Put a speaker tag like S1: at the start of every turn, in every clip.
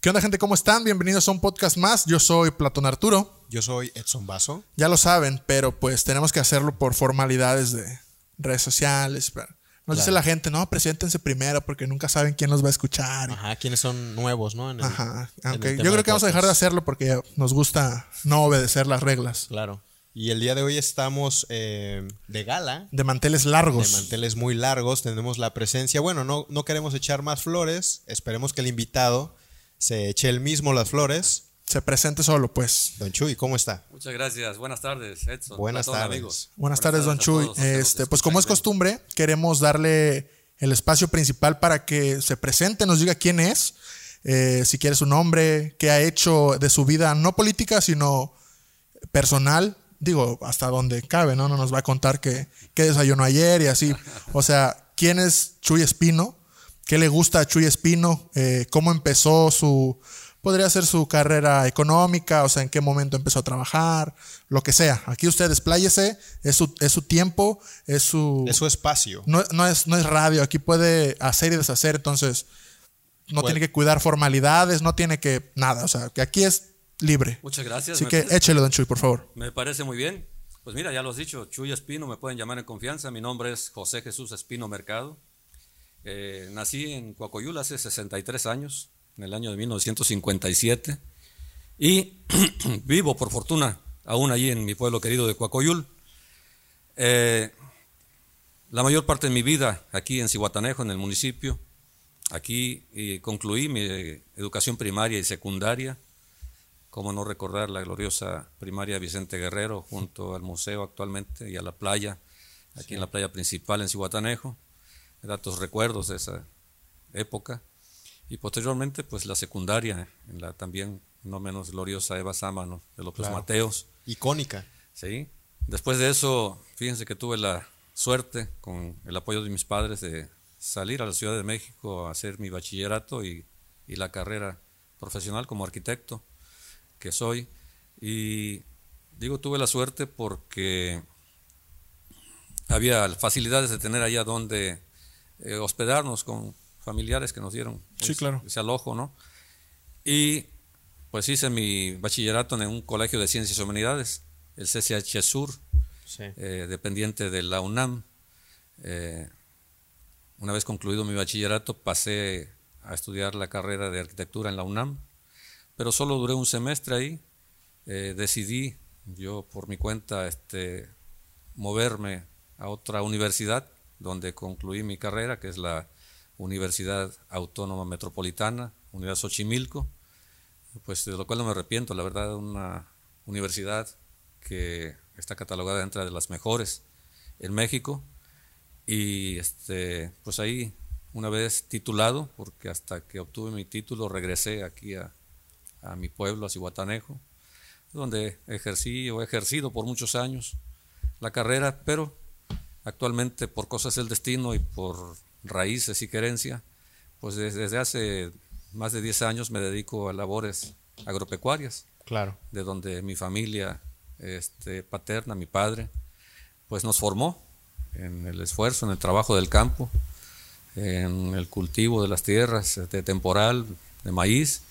S1: ¿Qué onda, gente? ¿Cómo están? Bienvenidos a un podcast más. Yo soy Platón Arturo.
S2: Yo soy Edson Vaso.
S1: Ya lo saben, pero pues tenemos que hacerlo por formalidades de redes sociales. Nos dice la gente, no, preséntense primero porque nunca saben quién los va a escuchar.
S2: Ajá, quienes son nuevos, ¿no? En el-
S1: Ajá. Aunque yo creo que vamos a dejar de hacerlo porque nos gusta no obedecer las reglas.
S2: Claro. Y el día de hoy estamos eh, de gala,
S1: De manteles
S2: de
S1: largos.
S2: manteles muy largos. Tenemos la presencia. Bueno, no, no queremos echar más flores. Esperemos que el invitado se eche él mismo las flores.
S1: Se presente solo, pues.
S2: Don Chuy, ¿cómo está?
S3: Muchas gracias. Buenas tardes, Edson.
S2: Buenas tardes.
S3: amigos.
S1: Buenas tardes, don Chuy. Este, pues como es costumbre, queremos darle el espacio principal para que se presente, nos diga quién es, eh, si quiere su nombre, qué ha hecho de su vida, no política, sino personal. Digo, hasta donde cabe, ¿no? No nos va a contar que, qué desayunó ayer y así. O sea, quién es Chuy Espino, qué le gusta a Chuy Espino, eh, cómo empezó su, podría ser su carrera económica, o sea, en qué momento empezó a trabajar, lo que sea. Aquí usted despláyese, es su, es su tiempo, es su...
S2: Es su espacio.
S1: no, no es, no es radio, aquí puede hacer y deshacer, entonces no tiene que cuidar formalidades, no tiene que nada, o sea, que aquí es libre.
S3: Muchas gracias.
S1: Así
S3: me,
S1: que
S3: parece,
S1: échele, don Chuy, por favor.
S3: me parece muy bien. Pues mira, ya lo has dicho, Chuy Espino, me pueden llamar en confianza. Mi nombre es José Jesús Espino Mercado. Eh, nací en Coacoyul hace 63 años, en el año de 1957. Y vivo, por fortuna, aún allí en mi pueblo querido de Coacoyul. Eh, la mayor parte de mi vida aquí en Cihuatanejo, en el municipio. Aquí concluí mi educación primaria y secundaria. Cómo no recordar la gloriosa primaria Vicente Guerrero junto al museo actualmente y a la playa, aquí en la playa principal en Cihuatanejo. Datos recuerdos de esa época. Y posteriormente, pues la secundaria en la también no menos gloriosa Eva Sámano de López
S2: Claro.
S3: Mateos.
S2: Icónica.
S3: ¿sí? Después de eso, fíjense que tuve la suerte, con el apoyo de mis padres, de salir a la Ciudad de México a hacer mi bachillerato y, y la carrera profesional como arquitecto que soy. Y digo, tuve la suerte porque había facilidades de tener allá donde eh, hospedarnos con familiares que nos dieron
S1: Sí,
S3: ese-
S1: claro.
S3: ese alojo, ¿no? Y pues hice mi bachillerato en un colegio de ciencias y humanidades, el CCH Sur,
S2: Sí.
S3: eh, dependiente de la UNAM. Eh, una vez concluido mi bachillerato pasé a estudiar la carrera de arquitectura en la UNAM, pero solo duré un semestre ahí. Eh, decidí yo por mi cuenta este, moverme a otra universidad donde concluí mi carrera, que es la Universidad Autónoma Metropolitana, Universidad Xochimilco, pues de lo cual no me arrepiento, la verdad, una universidad que está catalogada entre de las mejores en México. Y este pues ahí una vez titulado porque hasta que obtuve mi título regresé aquí a, a mi pueblo a Cihuatanejo donde ejercí o he ejercido por muchos años la carrera pero actualmente por cosas del destino y por raíces y querencia pues desde, hace más de 10 años me dedico a labores agropecuarias
S2: Claro.
S3: de donde mi familia este, paterna, mi padre, pues nos formó en el esfuerzo, en el trabajo del campo, en el cultivo de las tierras de temporal, de maíz,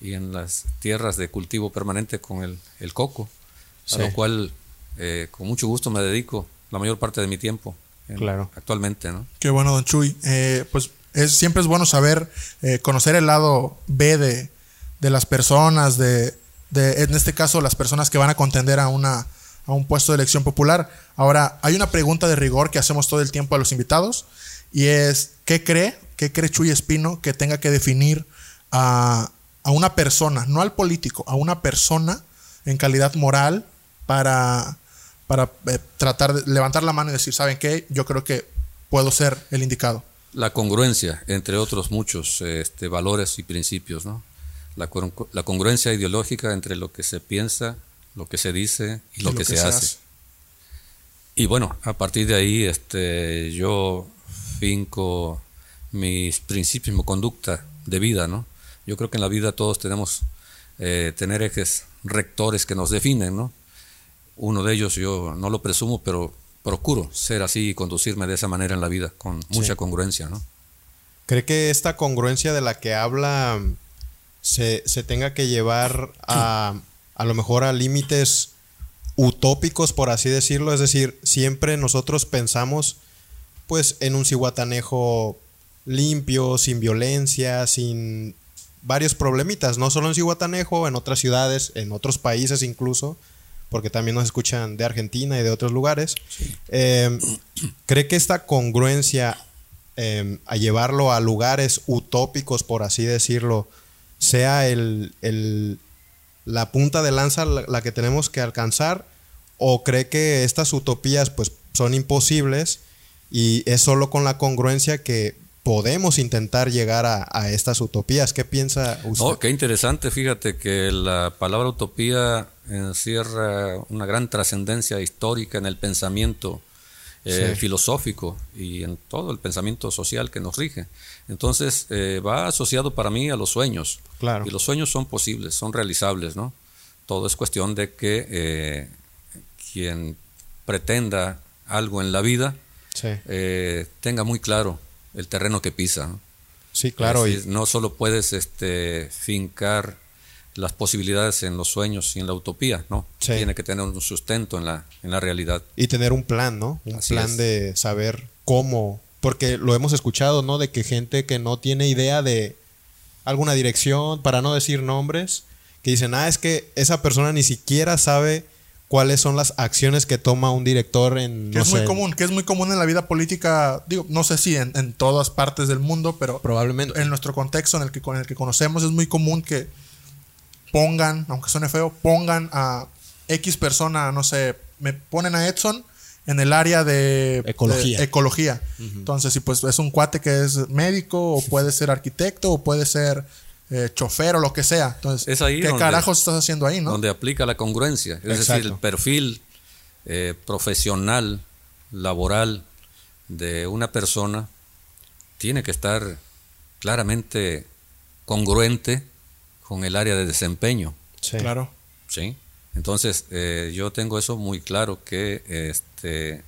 S3: y en las tierras de cultivo permanente con el, el coco,
S2: Sí.
S3: a lo cual eh, con mucho gusto me dedico la mayor parte de mi tiempo en-
S2: Claro.
S3: actualmente. ¿no?
S1: Qué bueno, don Chuy. Eh, pues es, siempre es bueno saber, eh, conocer el lado B de, de las personas, de, de, en este caso, las personas que van a contender a, una, a un puesto de elección popular. Ahora, hay una pregunta de rigor que hacemos todo el tiempo a los invitados y es, ¿qué cree? ¿Qué cree Chuy Espino que tenga que definir a, a una persona, no al político, a una persona en calidad moral para, para eh, tratar de levantar la mano y decir, ¿saben qué? Yo creo que puedo ser el indicado.
S3: La congruencia, entre otros muchos este, valores y principios, ¿no? La, la congruencia ideológica entre lo que se piensa, lo que se dice y lo, que, se, hace. Y bueno, a partir de ahí este, yo finco mis principios, mi conducta de vida, ¿no? Yo creo que en la vida todos tenemos eh, tener ejes rectores que nos definen, ¿no? Uno de ellos yo no lo presumo, pero procuro ser así y conducirme de esa manera en la vida, con mucha congruencia, ¿no?
S2: ¿Cree que esta congruencia de la que habla mm, se, se tenga que llevar a, a lo mejor a límites utópicos, por así decirlo. Es decir, siempre nosotros pensamos pues en un cihuatanejo limpio, sin violencia, sin varios problemitas, no solo en Cihuatanejo, en otras ciudades, en otros países incluso, porque también nos escuchan de Argentina y de otros lugares. Eh, ¿Cree que esta congruencia eh, a llevarlo a lugares utópicos, por así decirlo, sea el, el- la punta de lanza la, la que tenemos que alcanzar? ¿O cree que estas utopías pues, son imposibles y es solo con la congruencia que podemos intentar llegar a, a estas utopías? ¿Qué piensa usted?
S3: Oh, qué interesante, fíjate que la palabra utopía encierra una gran trascendencia histórica en el pensamiento eh,
S2: Sí.
S3: filosófico y en todo el pensamiento social que nos rige. Entonces, eh, va asociado para mí a los sueños.
S2: Claro.
S3: Y los sueños son posibles, son realizables, ¿no? Todo es cuestión de que eh, quien pretenda algo en la vida
S2: Sí,
S3: eh, tenga muy claro el terreno que pisa. ¿no?
S2: sí, claro. Y-
S3: no solo puedes este, fincar las posibilidades en los sueños y en la utopía, no.
S2: Sí.
S3: Tiene que tener un sustento en la, en la realidad.
S2: Y tener un plan, ¿no? Un
S3: Así
S2: plan
S3: es.
S2: de saber cómo. Porque lo hemos escuchado, ¿no? De que gente que no tiene idea de alguna dirección, para no decir nombres, que dicen, ah, es que esa persona ni siquiera sabe cuáles son las acciones que toma un director en.
S1: Que
S2: no
S1: es muy común, que es muy común en la vida política, digo, no sé si en, en todas partes del mundo, pero
S2: Probablemente.
S1: en nuestro contexto en el que con el que conocemos es muy común que pongan, aunque suene feo, pongan a X persona, no sé, me ponen a Edson en el área de
S2: Ecología.
S1: de ecología. Entonces, si pues es un cuate que es médico o puede ser arquitecto o puede ser eh, chofer o lo que sea. Entonces,
S3: Es ahí
S1: ¿qué
S3: donde-
S1: carajos estás haciendo ahí, no?
S3: Donde aplica la congruencia. Es
S2: Exacto.
S3: decir, el perfil eh, profesional, laboral de una persona tiene que estar claramente congruente con el área de desempeño.
S2: Sí.
S1: Claro.
S3: ¿sí? Entonces, eh, yo tengo eso muy claro que este,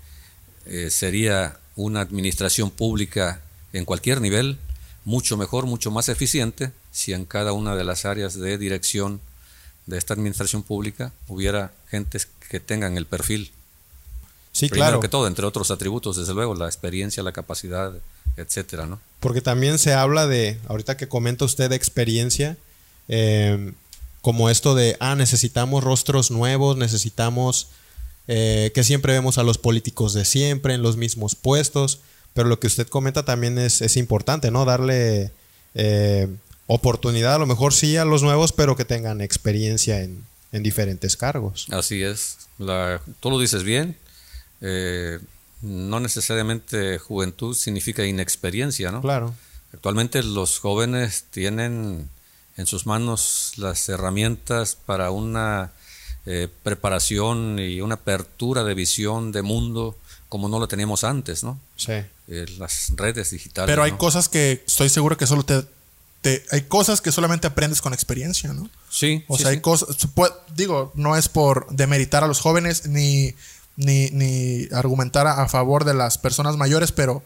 S3: eh, sería una administración pública en cualquier nivel mucho mejor, mucho más eficiente si en cada una de las áreas de dirección de esta administración pública hubiera gentes que tengan el perfil.
S2: Sí,
S3: Primero
S2: claro.
S3: que todo, entre otros atributos, desde luego, la experiencia, la capacidad, etcétera, ¿no?
S2: Porque también se habla de, ahorita que comenta usted de experiencia, eh, como esto de, ah, necesitamos rostros nuevos, necesitamos eh, que siempre vemos a los políticos de siempre en los mismos puestos, pero lo que usted comenta también es, es importante, ¿no? Darle eh, oportunidad, a lo mejor sí a los nuevos, pero que tengan experiencia en, en diferentes cargos.
S3: Así es. La, tú lo dices bien. eh, no necesariamente juventud significa inexperiencia, ¿no?
S2: Claro.
S3: Actualmente los jóvenes tienen en sus manos las herramientas para una eh, preparación y una apertura de visión de mundo como no lo teníamos antes, ¿no?
S2: Sí.
S3: Eh, las redes digitales.
S1: Pero hay
S3: ¿no?
S1: cosas que estoy seguro que solo te, te- hay cosas que solamente aprendes con experiencia, ¿no?
S3: Sí,
S1: O
S3: sí,
S1: sea,
S3: sí.
S1: hay cosas, digo, no es por demeritar a los jóvenes ni, ni, ni argumentar a, a favor de las personas mayores, pero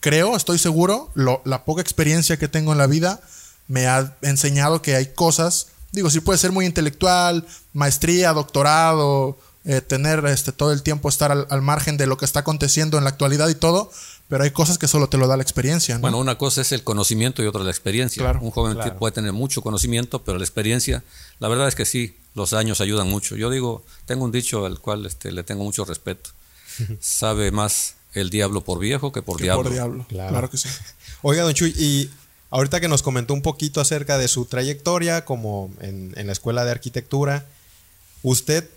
S1: creo, estoy seguro, lo- la poca experiencia que tengo en la vida me ha enseñado que hay cosas, digo, sí puede ser muy intelectual, maestría, doctorado, eh, tener este, todo el tiempo estar al, al margen de lo que está aconteciendo en la actualidad y todo, pero hay cosas que solo te lo da la experiencia, ¿no?
S3: Bueno, una cosa es el conocimiento y otra la experiencia.
S1: Claro,
S3: Un joven
S2: claro.
S3: puede tener mucho conocimiento, pero la experiencia, la verdad es que sí, los años ayudan mucho. Yo digo, tengo un dicho al cual este, le tengo mucho respeto. Sabe más el diablo por viejo que por
S1: Que
S3: diablo.
S1: por diablo.
S2: Claro.
S1: Claro. que sí.
S2: Oiga, don Chuy, y ahorita que nos comentó un poquito acerca de su trayectoria como en, en la escuela de arquitectura, ¿usted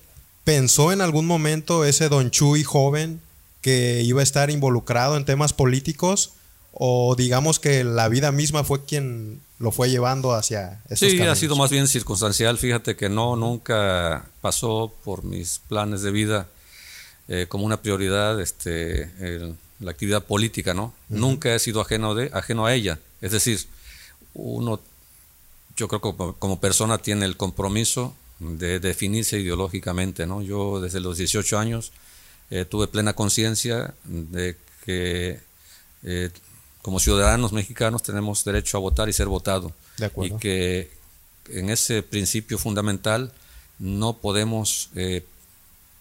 S2: pensó en algún momento ese don Chuy joven que iba a estar involucrado en temas políticos? ¿O digamos que la vida misma fue quien lo fue llevando hacia esos
S3: Sí, ha sido más bien circunstancial. Fíjate que no, nunca pasó por mis planes de vida eh, como una prioridad este, el- la actividad política, ¿no? Nunca he sido ajeno, de, ajeno a ella. Es decir, uno, yo creo que como, como persona tiene el compromiso de definirse ideológicamente, ¿no? Yo desde los 18 años eh, tuve plena conciencia de que eh, como ciudadanos mexicanos tenemos derecho a votar y ser votado
S2: De
S3: y que en ese principio fundamental no podemos eh,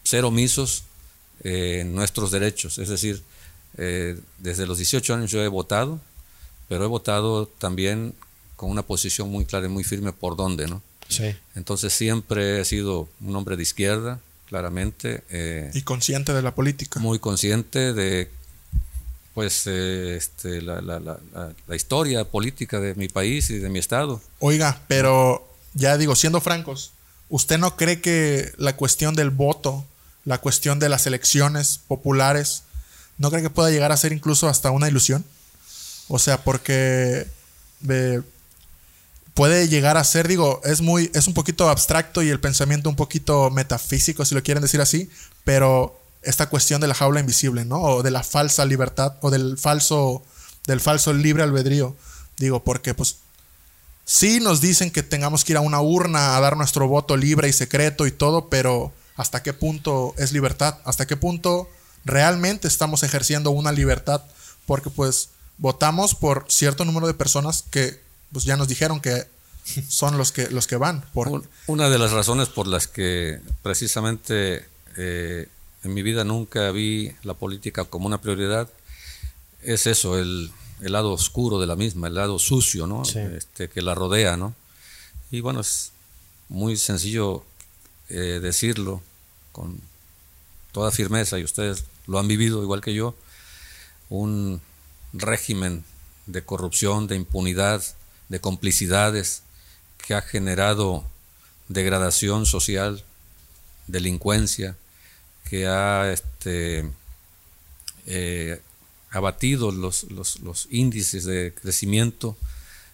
S3: ser omisos en nuestros derechos. Es decir, desde los 18 años yo he votado, pero he votado también con una posición muy clara y muy firme por dónde, ¿no?
S2: Sí.
S3: Entonces siempre he sido un hombre de izquierda, claramente. eh,
S1: Y consciente de la política.
S3: muy consciente de pues eh, este, la, la- la- la- la historia política de mi país y de mi estado.
S1: Oiga, pero ya digo, siendo francos, ¿usted no cree que la cuestión del voto, la cuestión de las elecciones populares, no cree que pueda llegar a ser incluso hasta una ilusión? O sea, porque eh, puede llegar a ser, digo, es muy, es un poquito abstracto y el pensamiento un poquito metafísico, si lo quieren decir así, pero esta cuestión de la jaula invisible, ¿no? O de la falsa libertad, o del falso, del falso libre albedrío. Digo, porque pues sí nos dicen que tengamos que ir a una urna a dar nuestro voto libre y secreto y todo, pero ¿hasta qué punto es libertad? ¿Hasta qué punto realmente estamos ejerciendo una libertad? Porque pues votamos por cierto número de personas que pues ya nos dijeron que son los que los que van. Por,
S3: Un- Una de las razones por las que precisamente eh, en mi vida nunca vi la política como una prioridad es eso, el, el lado oscuro de la misma, el lado sucio, ¿no?
S2: Sí.
S3: Este, que la rodea, ¿no? Y bueno, es muy sencillo eh, decirlo con toda firmeza, y ustedes lo han vivido igual que yo, un régimen de corrupción, de impunidad, de complicidades que ha generado degradación social, delincuencia, que ha este, eh, abatido los, los- índices de crecimiento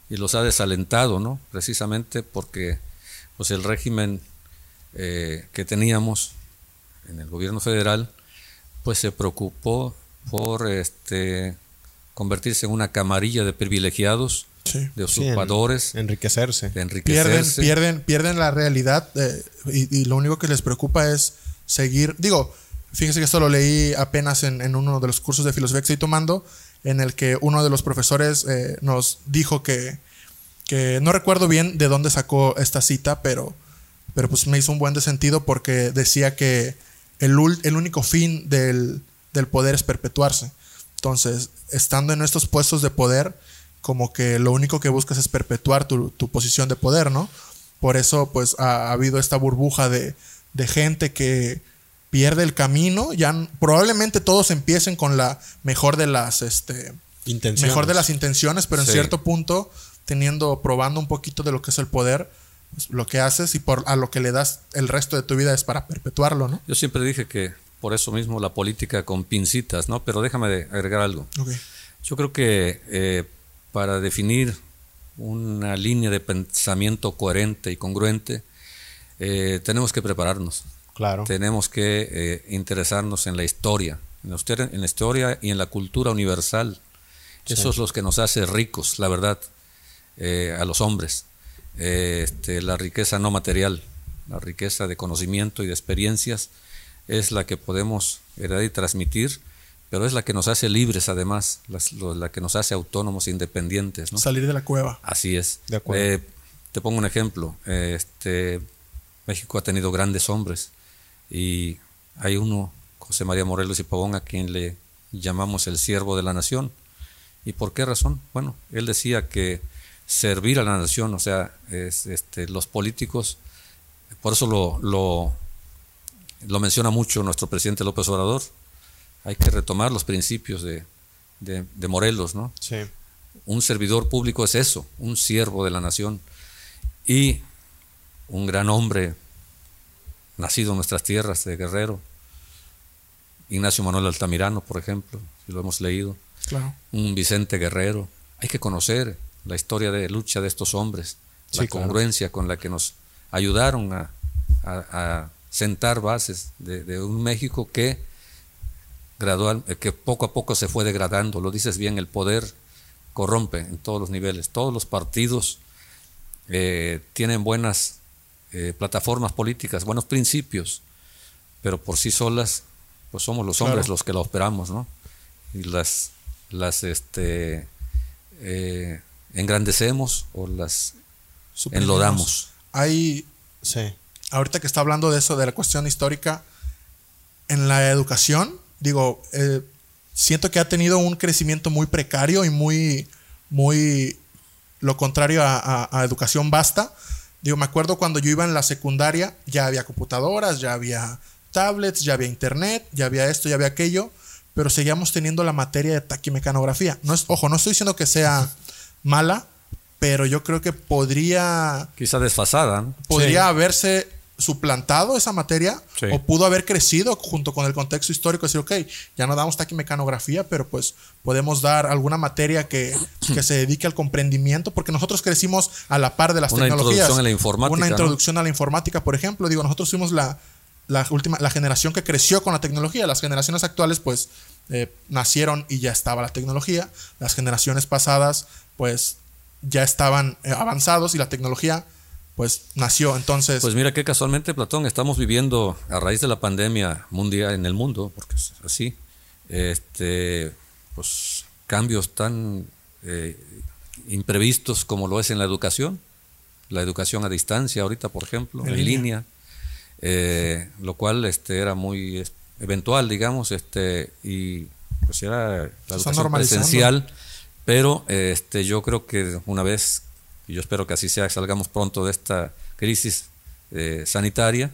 S3: y los ha desalentado, ¿no? Precisamente porque pues, el régimen eh, que teníamos en el gobierno federal, pues se preocupó por este, convertirse en una camarilla de privilegiados,
S1: Sí.
S3: de
S2: Sí, en-
S3: usurpadores,
S2: enriquecerse.
S3: de
S1: pierden,
S3: enriquecerse.
S1: pierden, pierden la realidad eh, y, y lo único que les preocupa es seguir. Digo, fíjense que esto lo leí apenas en, en uno de los cursos de filosofía que estoy tomando, en el que uno de los profesores eh, nos dijo que, que no recuerdo bien de dónde sacó esta cita, pero, pero pues me hizo un buen de sentido porque decía que el, el único fin del, del poder es perpetuarse. Entonces, estando en estos puestos de poder, como que lo único que buscas es perpetuar tu, tu posición de poder, ¿no? Por eso, pues, ha, ha habido esta burbuja de, de gente que pierde el camino. Ya probablemente todos empiecen con la mejor de las, este,
S2: Intenciones.
S1: mejor de las intenciones, pero en
S3: Sí.
S1: cierto punto, teniendo, probando un poquito de lo que es el poder, pues, lo que haces y por a lo que le das el resto de tu vida es para perpetuarlo, ¿no?
S3: Yo siempre dije que por eso mismo la política con pincitas, ¿no? Pero déjame agregar algo. Yo creo que eh, para definir una línea de pensamiento coherente y congruente, eh, tenemos que prepararnos.
S2: Claro.
S3: Tenemos que eh, interesarnos en la historia, en la, historia, en la historia y en la cultura universal. Eso es lo que nos hace ricos, la verdad, eh, a los hombres. Este, la riqueza no material, la riqueza de conocimiento y de experiencias es la que podemos heredar y transmitir, pero es la que nos hace libres además, las- lo- la que nos hace autónomos independientes. ¿no?
S1: Salir de la cueva.
S3: Así es.
S2: De acuerdo.
S3: Eh, te pongo un ejemplo. Eh, Este, México ha tenido grandes hombres y hay uno, José María Morelos y Pavón, a quien le llamamos el siervo de la nación. ¿Y por qué razón? Bueno, él decía que servir a la nación, o sea, es, este, los políticos, por eso lo, lo, lo menciona mucho nuestro presidente López Obrador, hay que retomar los principios de, de, de Morelos, ¿no?
S2: Sí.
S3: Un servidor público es eso, un siervo de la nación. Y un gran hombre, nacido en nuestras tierras de Guerrero, Ignacio Manuel Altamirano, por ejemplo, si lo hemos leído,
S1: Claro.
S3: un Vicente Guerrero. Hay que conocer la historia de lucha de estos hombres,
S2: Sí,
S3: la
S2: claro.
S3: congruencia con la que nos ayudaron a, a- a sentar bases de, de un México que gradual, eh, que poco a poco se fue degradando. Lo dices bien, el poder corrompe en todos los niveles. Todos los partidos eh, tienen buenas eh, plataformas políticas, buenos principios, pero por sí solas, pues somos los hombres
S1: Claro.
S3: los que la operamos, ¿no? Y las, las este, eh, engrandecemos o las
S1: suprimimos.
S3: enlodamos.
S1: Hay,
S2: Sí.
S1: ahorita que está hablando de eso, de la cuestión histórica, en la educación, digo, eh, siento que ha tenido un crecimiento muy precario y muy, muy lo contrario a, a- a educación basta. Digo, me acuerdo cuando yo iba en la secundaria, ya había computadoras, ya había tablets, ya había internet, ya había esto, ya había aquello, pero seguíamos teniendo la materia de taquimecanografía. No es, ojo, no estoy diciendo que sea mala, pero yo creo que podría
S3: Quizá desfasada. ¿no?
S1: podría haberse suplantado esa materia
S3: Sí.
S1: o pudo haber crecido junto con el contexto histórico. Decir, ok, ya no damos taquimecanografía, pero pues podemos dar alguna materia que, que se dedique al comprendimiento, porque nosotros crecimos a la par de las
S3: Una
S1: tecnologías.
S3: introducción a la informática,
S1: Una
S3: ¿no?
S1: introducción a la informática, por ejemplo. Digo, nosotros fuimos la, la última, la generación que creció con la tecnología. Las generaciones actuales, pues, eh, nacieron y ya estaba la tecnología. Las generaciones pasadas, pues, ya estaban eh, avanzados y la tecnología, pues, nació. Entonces,
S3: Pues mira que casualmente, Platón, estamos viviendo a raíz de la pandemia mundial en el mundo, porque es así, este, pues cambios tan eh, imprevistos como lo es en la educación, la educación a distancia ahorita, por ejemplo,
S1: En
S3: en,
S1: línea.
S3: línea, eh, lo cual este, era muy eventual, digamos, este, y pues era la educación presencial, pero este, yo creo que una vez, y yo espero que así sea, salgamos pronto de esta crisis eh, sanitaria,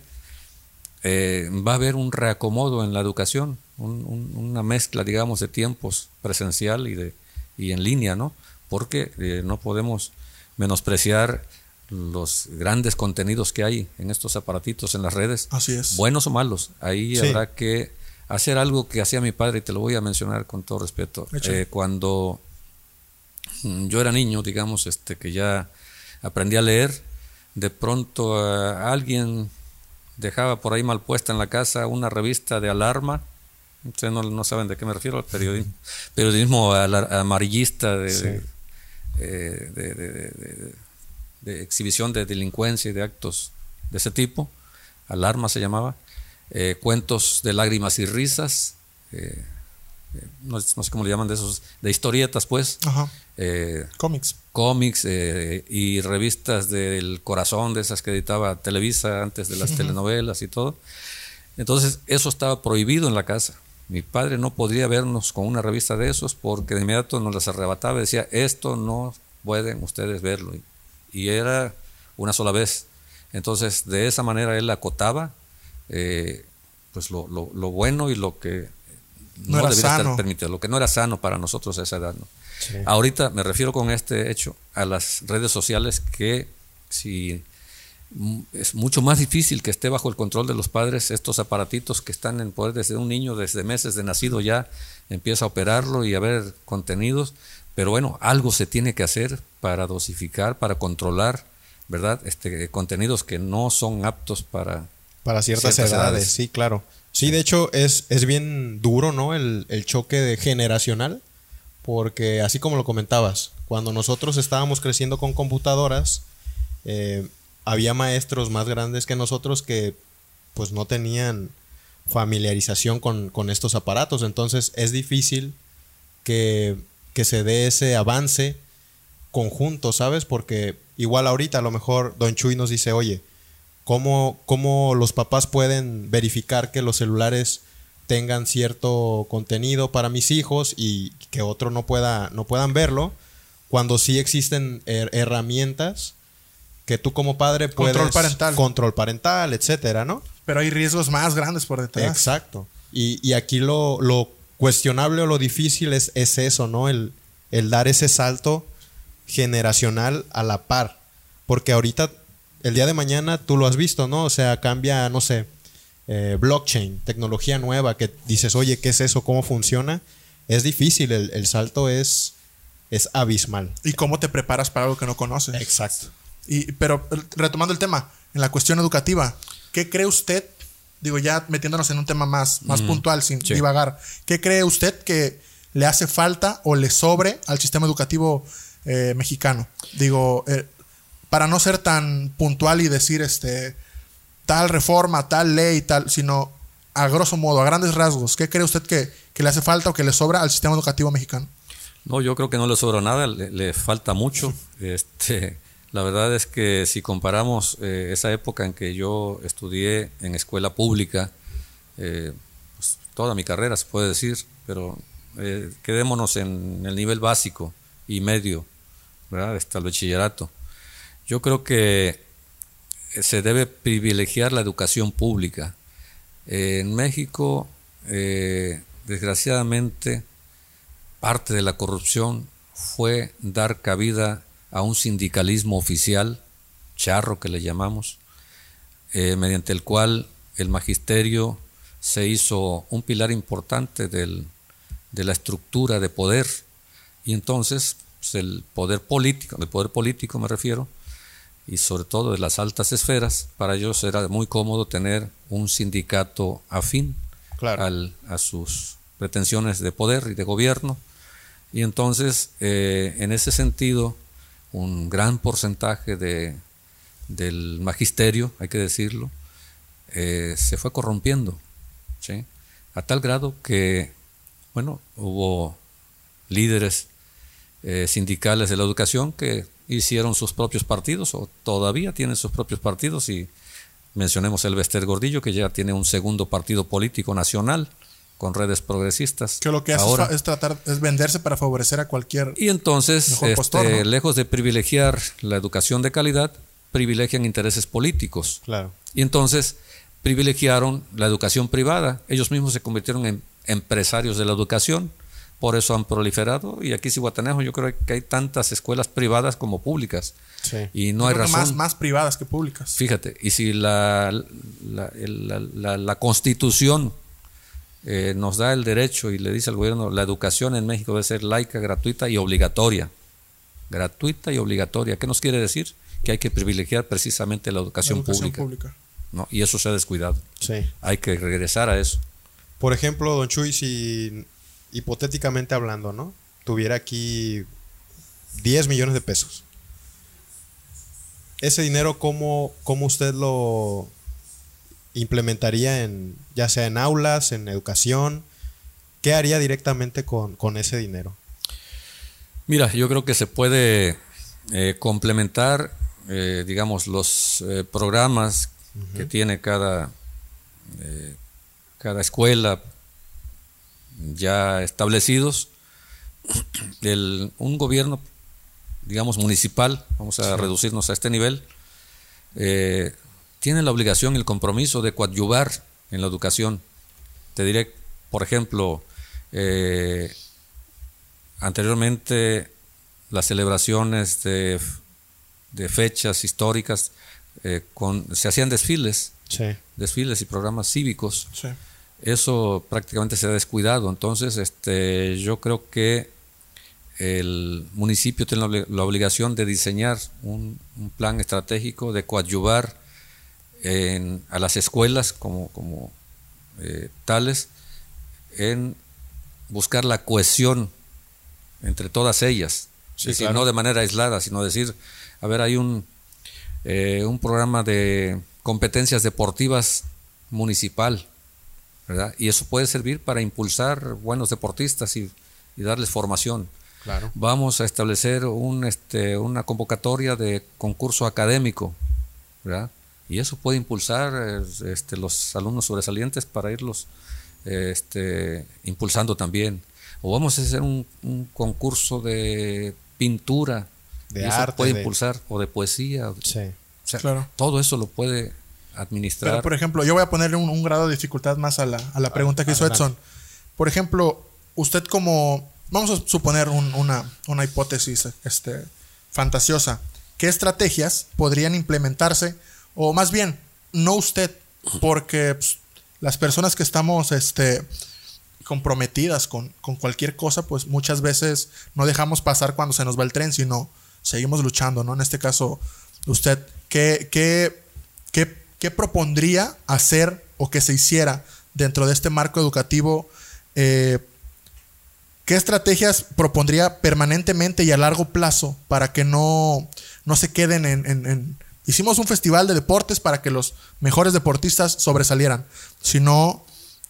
S3: eh, va a haber un reacomodo en la educación, un- un- una mezcla, digamos, de tiempos presencial y, de, y en línea, ¿no? Porque eh, no podemos menospreciar los grandes contenidos que hay en estos aparatitos en las redes,
S1: así es.
S3: buenos o malos. Ahí
S2: Sí.
S3: habrá que hacer algo que hacía mi padre y te lo voy a mencionar con todo respeto. Eh, cuando yo era niño, digamos, este, que ya aprendí a leer, de pronto eh, alguien dejaba por ahí mal puesta en la casa una revista de alarma. Ustedes no, no saben de qué me refiero, al periodismo, periodismo amarillista de,
S2: Sí.
S3: eh, de- exhibición de delincuencia y de actos de ese tipo. Alarma se llamaba. Eh, cuentos de lágrimas y risas. eh, no, no sé cómo le llaman de esos, de historietas, pues.
S1: Ajá.
S3: eh,
S1: Cómics.
S3: cómics eh, y revistas del corazón, de esas que editaba Televisa antes de las telenovelas y todo. Entonces, eso estaba prohibido en la casa. Mi padre no podría vernos con una revista de esos porque de inmediato nos las arrebataba y decía, esto no pueden ustedes verlo. Y, y era una sola vez. Entonces, de esa manera él acotaba eh, pues lo, lo- lo bueno y lo que
S1: No era
S3: debería
S1: sano.
S3: estar permitido, lo que no era sano para nosotros a esa edad. ¿no?
S2: Sí.
S3: Ahorita me refiero con este hecho a las redes sociales que si es mucho más difícil que esté bajo el control de los padres estos aparatitos que están en poder desde un niño, desde meses de nacido ya empieza a operarlo y a ver contenidos, pero bueno, algo se tiene que hacer para dosificar, para controlar, ¿verdad? Este contenidos que no son aptos para
S2: Para ciertas,
S3: Ciertas
S2: edades,
S3: edades.
S2: sí, claro. Sí, de hecho es, es bien duro, ¿no? El, el choque de generacional, porque así como lo comentabas, cuando nosotros estábamos creciendo con computadoras, eh, había maestros más grandes que nosotros que pues no tenían familiarización con, con estos aparatos, entonces es difícil que, que se dé ese avance conjunto, ¿sabes? Porque igual ahorita a lo mejor Don Chuy nos dice, oye, ¿cómo, cómo los papás pueden verificar que los celulares tengan cierto contenido para mis hijos y que otro no, pueda, no puedan verlo? Cuando sí existen her- herramientas que tú como padre puedes...
S1: Control parental.
S2: Control parental, etcétera, ¿no?
S1: Pero hay riesgos más grandes por detrás.
S2: Exacto. Y, y aquí lo, lo cuestionable o lo difícil es, es eso, ¿no? El, el dar ese salto generacional a la par. Porque ahorita, el día de mañana, tú lo has visto, ¿no? O sea, cambia, no sé, eh, blockchain, tecnología nueva, que dices, oye, ¿qué es eso? ¿Cómo funciona? Es difícil, el, el salto es, es abismal.
S1: ¿Y cómo te preparas para algo que no conoces?
S2: Exacto.
S1: Y, pero eh, retomando el tema, en la cuestión educativa, ¿qué cree usted? Digo, ya metiéndonos en un tema más, más puntual, sin
S3: sí.
S1: divagar. ¿Qué cree usted que le hace falta o le sobre al sistema educativo eh, mexicano? Digo, eh, para no ser tan puntual y decir este tal reforma, tal ley, tal, sino a grosso modo, a grandes rasgos, ¿qué cree usted que, le hace falta o que le sobra al sistema educativo mexicano?
S3: No, yo creo que no le sobra nada, le, falta mucho. Este, La verdad es que si comparamos eh, esa época en que yo estudié en escuela pública, eh, pues, toda mi carrera se puede decir, pero eh, quedémonos en el nivel básico y medio, ¿verdad? Hasta el bachillerato. Yo creo que se debe privilegiar la educación pública. en México, desgraciadamente, parte de la corrupción fue dar cabida a un sindicalismo oficial, charro que le llamamos, eh, mediante el cual el magisterio se hizo un pilar importante del, de la estructura de poder y entonces pues, el poder político, del poder político me refiero, y sobre todo de las altas esferas, para ellos era muy cómodo tener un sindicato afín a sus pretensiones de poder y de gobierno. Y entonces, eh, en ese sentido, un gran porcentaje de, del magisterio, hay que decirlo, eh, se fue corrompiendo, a tal grado que, bueno, hubo líderes eh, sindicales de la educación que hicieron sus propios partidos o todavía tienen sus propios partidos y mencionemos el Bester Gordillo que ya tiene un segundo partido político nacional con redes progresistas.
S1: Que lo que hace Ahora, es, tratar, es venderse para favorecer a cualquier.
S3: Y entonces, este, lejos de privilegiar la educación de calidad, privilegian intereses políticos.
S2: Claro.
S3: Y entonces privilegiaron la educación privada. Ellos mismos se convirtieron en empresarios de la educación. Por eso han proliferado. Y aquí, Guatanejo, yo creo que hay tantas escuelas privadas como públicas. Sí. Y no hay razón.
S1: Más, más privadas que públicas.
S3: Fíjate, y si la, la, la, la constitución eh, nos da el derecho y le dice al gobierno, la educación en México debe ser laica, gratuita y obligatoria. Gratuita y obligatoria. ¿Qué nos quiere decir? Que hay que privilegiar precisamente la educación, pública. ¿no? Y eso se ha descuidado.
S2: Sí.
S3: Hay que regresar a eso.
S2: Por ejemplo, don Chuy, si hipotéticamente hablando, ¿no? Tuviera aquí 10 millones de pesos. Ese dinero, ¿cómo, cómo usted lo, implementaría en, ya sea en aulas, en educación? ¿Qué haría directamente con, ese dinero?
S3: Mira, yo creo que se puede eh, complementar, eh, digamos, los eh, programas que tiene cada, cada escuela ya establecidos. El, un gobierno, digamos, municipal, vamos a reducirnos a este nivel, tiene la obligación y el compromiso de coadyuvar en la educación. Te diré, por ejemplo, eh, anteriormente las celebraciones de, fechas históricas eh, con, se hacían desfiles, desfiles y programas cívicos. Eso prácticamente se ha descuidado. Entonces, este, yo creo que el municipio tiene la obligación de diseñar un, un plan estratégico de coadyuvar a las escuelas como, como eh, tales en buscar la cohesión entre todas ellas. no de manera aislada, sino decir, a ver, hay un, eh, un programa de competencias deportivas municipal, ¿verdad? Y eso puede servir para impulsar buenos deportistas y, darles formación.
S2: Claro.
S3: Vamos a establecer un, este, una convocatoria de concurso académico, ¿verdad? y eso puede impulsar este, los alumnos sobresalientes para irlos este, impulsando también. O vamos a hacer un, concurso de pintura,
S2: de arte,
S3: puede impulsar, o de poesía.
S2: Sí.
S3: claro. Todo eso lo puede administrar.
S1: Pero, por ejemplo, yo voy a ponerle un, grado de dificultad más a la, a la pregunta que hizo Edson. Por ejemplo, usted como, vamos a suponer una, una hipótesis este, fantasiosa, ¿qué estrategias podrían implementarse? O más bien, no usted, porque pues, las personas que estamos este, comprometidas con, cualquier cosa, pues muchas veces no dejamos pasar cuando se nos va el tren, sino seguimos luchando, ¿no? En este caso, usted, ¿qué, qué, qué, propondría hacer o que se hiciera dentro de este marco educativo? Eh, ¿Qué estrategias propondría permanentemente y a largo plazo para que no, no se queden en, Hicimos un festival de deportes para que los mejores deportistas sobresalieran. Si no,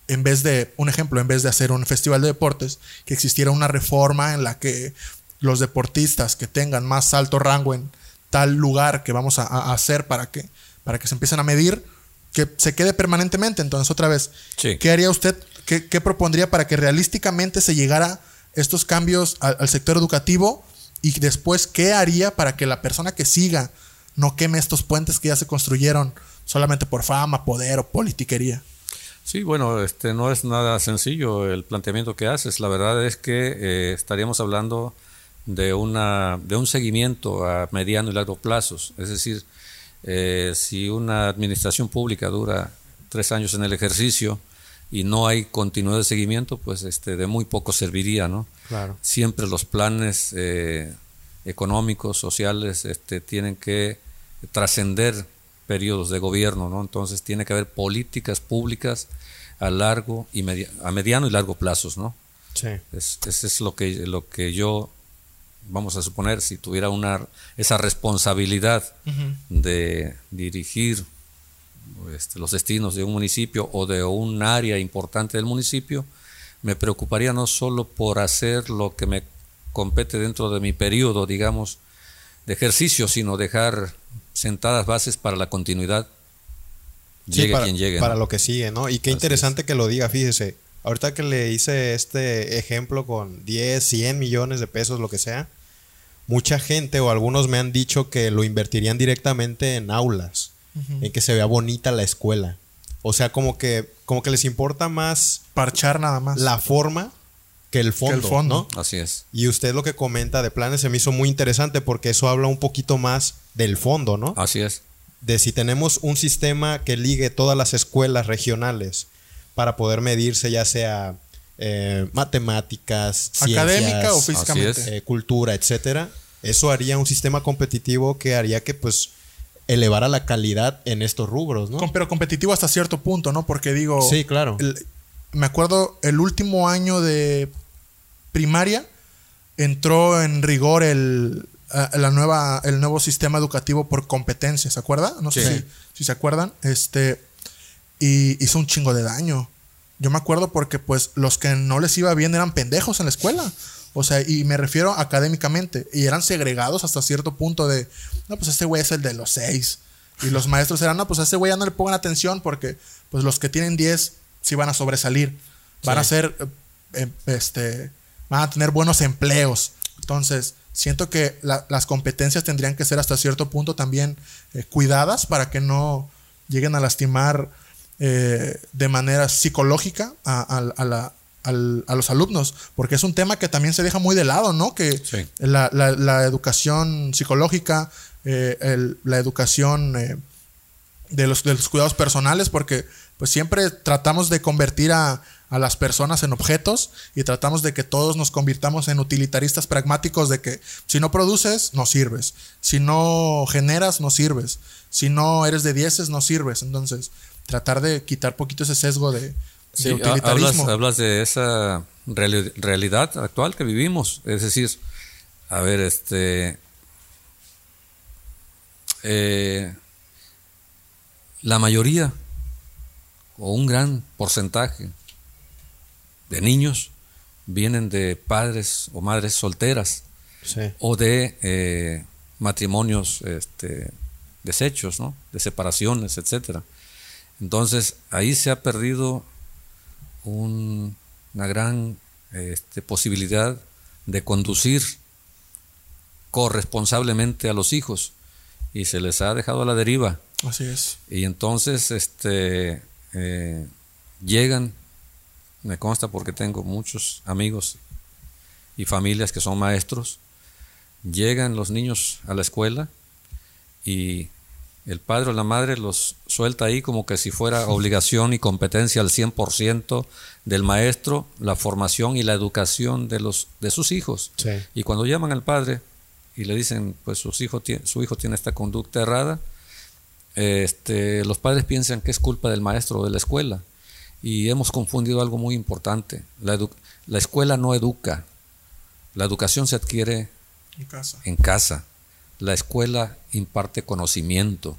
S1: en vez de, un ejemplo, en vez de hacer un festival de deportes, que existiera una reforma en la que los deportistas que tengan más alto rango en tal lugar que vamos a hacer para que, para que se empiecen a medir, que se quede permanentemente. Entonces, otra vez,
S3: Sí.
S1: ¿qué haría usted? ¿Qué, qué propondría para que realísticamente se llegara estos cambios al, al sector educativo? Y después, ¿qué haría para que la persona que siga no queme estos puentes que ya se construyeron solamente por fama, poder o politiquería?
S3: Sí, bueno, este no es nada sencillo el planteamiento que haces. La verdad es que eh, estaríamos hablando de una de un seguimiento a mediano y largo plazos. Es decir, eh, si una administración pública dura tres años en el ejercicio y no hay continuidad de seguimiento, pues este de muy poco serviría, ¿no?
S2: Claro.
S3: Siempre los planes eh, económicos, sociales, este, tienen que trascender periodos de gobierno, ¿no? Entonces tiene que haber políticas públicas a largo y media- a mediano y largo plazos, ¿no?
S2: Sí.
S3: Es, ese es lo que, lo que yo, vamos a suponer, si tuviera una, esa responsabilidad de dirigir este, los destinos de un municipio o de un área importante del municipio, me preocuparía no solo por hacer lo que me compete dentro de mi periodo, digamos, de ejercicio, sino dejar sentadas bases para la continuidad.
S2: Sí,
S3: Llegue
S2: para,
S3: quien llegue.
S2: para
S3: ¿no?
S2: lo que sigue, ¿no? Y qué
S3: Así
S2: interesante que lo diga, fíjese. Ahorita que le hice este ejemplo con 10, 100 millones de pesos, lo que sea, mucha gente o algunos me han dicho que lo invertirían directamente en aulas, en que se vea bonita la escuela. O sea, como que, como que les importa más
S1: Parchar nada más.
S2: la forma que el fondo.
S1: fondo.
S2: ¿no?
S3: Así es.
S2: Y usted lo que comenta de planes se me hizo muy interesante porque eso habla un poquito más del fondo, ¿no?
S3: Así es.
S2: de si tenemos un sistema que ligue todas las escuelas regionales para poder medirse ya sea eh, matemáticas,
S1: Académica o físicamente.
S2: eh, cultura, etcétera, eso haría un sistema competitivo que haría que pues elevara la calidad en estos rubros, ¿no?
S1: Pero competitivo hasta cierto punto, ¿no? Porque digo.
S2: Sí, claro.
S1: el- me acuerdo el último año de primaria entró en rigor el, la nueva, el nuevo sistema educativo por competencia, ¿se acuerda? No sé si, si se acuerdan. Este, y hizo un chingo de daño. Yo me acuerdo porque pues los que no les iba bien eran pendejos en la escuela. O sea, y me refiero académicamente. Y eran segregados hasta cierto punto de, no, pues este güey es el de los seis. Y los maestros eran, no, pues a ese güey ya no le pongan atención porque pues los que tienen 10 sí van a sobresalir. Van
S2: Sí.
S1: a ser, eh, eh, este, van a tener buenos empleos. Entonces, siento que la- las competencias tendrían que ser hasta cierto punto también eh, cuidadas para que no lleguen a lastimar eh, de manera psicológica a, a- a la- al- a los alumnos, porque es un tema que también se deja muy de lado, ¿no? Que
S3: Sí.
S1: la, la- la educación psicológica, eh, el- la educación eh, de, los, de los cuidados personales, porque pues siempre tratamos de convertir a, a las personas en objetos y tratamos de que todos nos convirtamos en utilitaristas pragmáticos de que si no produces, no sirves. Si no generas, no sirves. Si no eres de dieces, no sirves. Entonces, tratar de quitar poquito ese sesgo de, de
S3: Sí,
S1: utilitarismo.
S3: hablas, hablas de esa reali- realidad actual que vivimos. Es decir, a ver, este. eh, la mayoría, o un gran porcentaje de niños, vienen de padres o madres solteras
S2: Sí.
S3: o de eh, matrimonios este, deshechos, ¿no? de separaciones, etcétera. Entonces ahí se ha perdido un- una gran este, posibilidad de conducir corresponsablemente a los hijos y se les ha dejado a la deriva
S1: Así es.
S3: y entonces este eh, llegan me consta porque tengo muchos amigos y familias que son maestros llegan los niños a la escuela y el padre o la madre los suelta ahí como que si fuera obligación y competencia al 100% del maestro la formación y la educación de los de sus hijos
S2: Sí.
S3: y cuando llaman al padre y le dicen pues sus hijos su hijo tiene esta conducta errada este, los padres piensan que es culpa del maestro o de la escuela. Y hemos confundido algo muy importante. La, escuela no educa. La educación se adquiere
S1: En casa.
S3: en casa. La escuela imparte conocimiento.